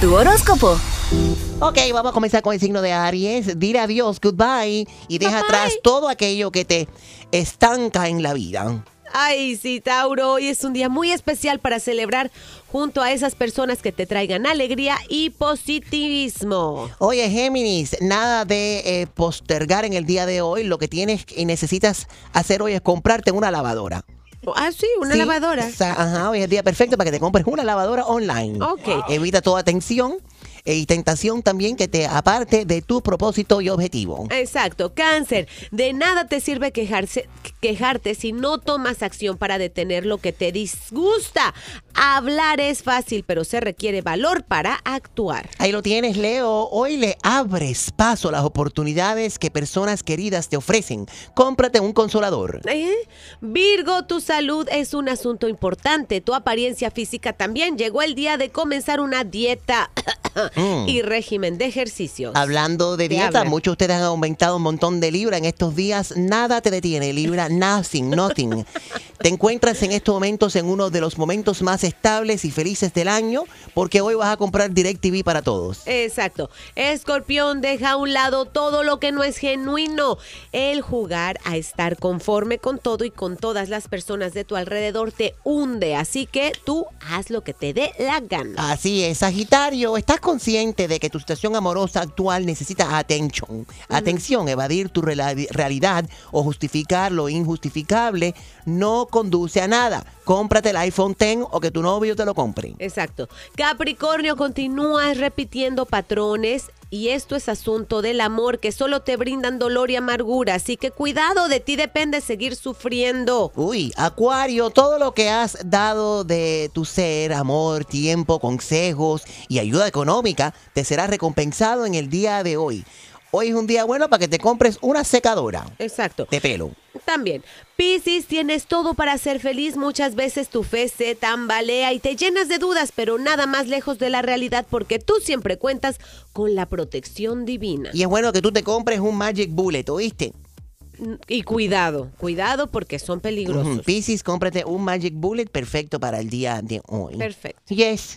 Tu horóscopo. Ok, vamos a comenzar con el signo de Aries. Dile adiós, goodbye y deja atrás todo aquello que te estanca en la vida. Ay, sí, Tauro, hoy es un día muy especial para celebrar junto a esas personas que te traigan alegría y positivismo. Oye, Géminis, nada de eh, postergar en el día de hoy. Lo que tienes y necesitas hacer hoy es comprarte una lavadora. Ah, sí, una Sí, lavadora. ajá, hoy es el día perfecto para que te compres una lavadora online. Ok. Evita toda tensión eh, y tentación también que te aparte de tu propósito y objetivo. Exacto, cáncer. De nada te sirve quejarse, quejarte si no tomas acción para detener lo que te disgusta. Hablar es fácil, pero se requiere valor para actuar. Ahí lo tienes, Leo. Hoy le abres paso a las oportunidades que personas queridas te ofrecen. Cómprate un consolador. ¿Eh? Virgo, tu salud es un asunto importante. Tu apariencia física también. Llegó el día de comenzar una dieta y régimen de ejercicios. Hablando de dieta, hablan. muchos de ustedes han aumentado un montón de libras en estos días. Nada te detiene, libra, nothing, nothing. Te encuentras en estos momentos en uno de los momentos más estables y felices del año porque hoy vas a comprar DirecTV para todos. Exacto. Escorpión, deja a un lado todo lo que no es genuino. El jugar a estar conforme con todo y con todas las personas de tu alrededor te hunde. Así que tú haz lo que te dé la gana. Así es, Sagitario, ¿estás consciente de que tu situación amorosa actual necesita atención? Atención, evadir tu realidad o justificar lo injustificable no conduce a nada. Cómprate el iPhone 10 o que tu novio te lo compre. Exacto. Capricornio, continúas repitiendo patrones. Y esto es asunto del amor que solo te brindan dolor y amargura. Así que cuidado, de ti depende seguir sufriendo. Uy, Acuario, todo lo que has dado de tu ser, amor, tiempo, consejos y ayuda económica, te será recompensado en el día de hoy. Hoy es un día bueno para que te compres una secadora Exacto. de pelo. También, Piscis, tienes todo para ser feliz. Muchas veces tu fe se tambalea y te llenas de dudas, pero nada más lejos de la realidad porque tú siempre cuentas con la protección divina. Y es bueno que tú te compres un Magic Bullet, ¿oíste? Y cuidado, cuidado porque son peligrosos. Ujú, Piscis, cómprate un Magic Bullet perfecto para el día de hoy. Perfecto. Yes.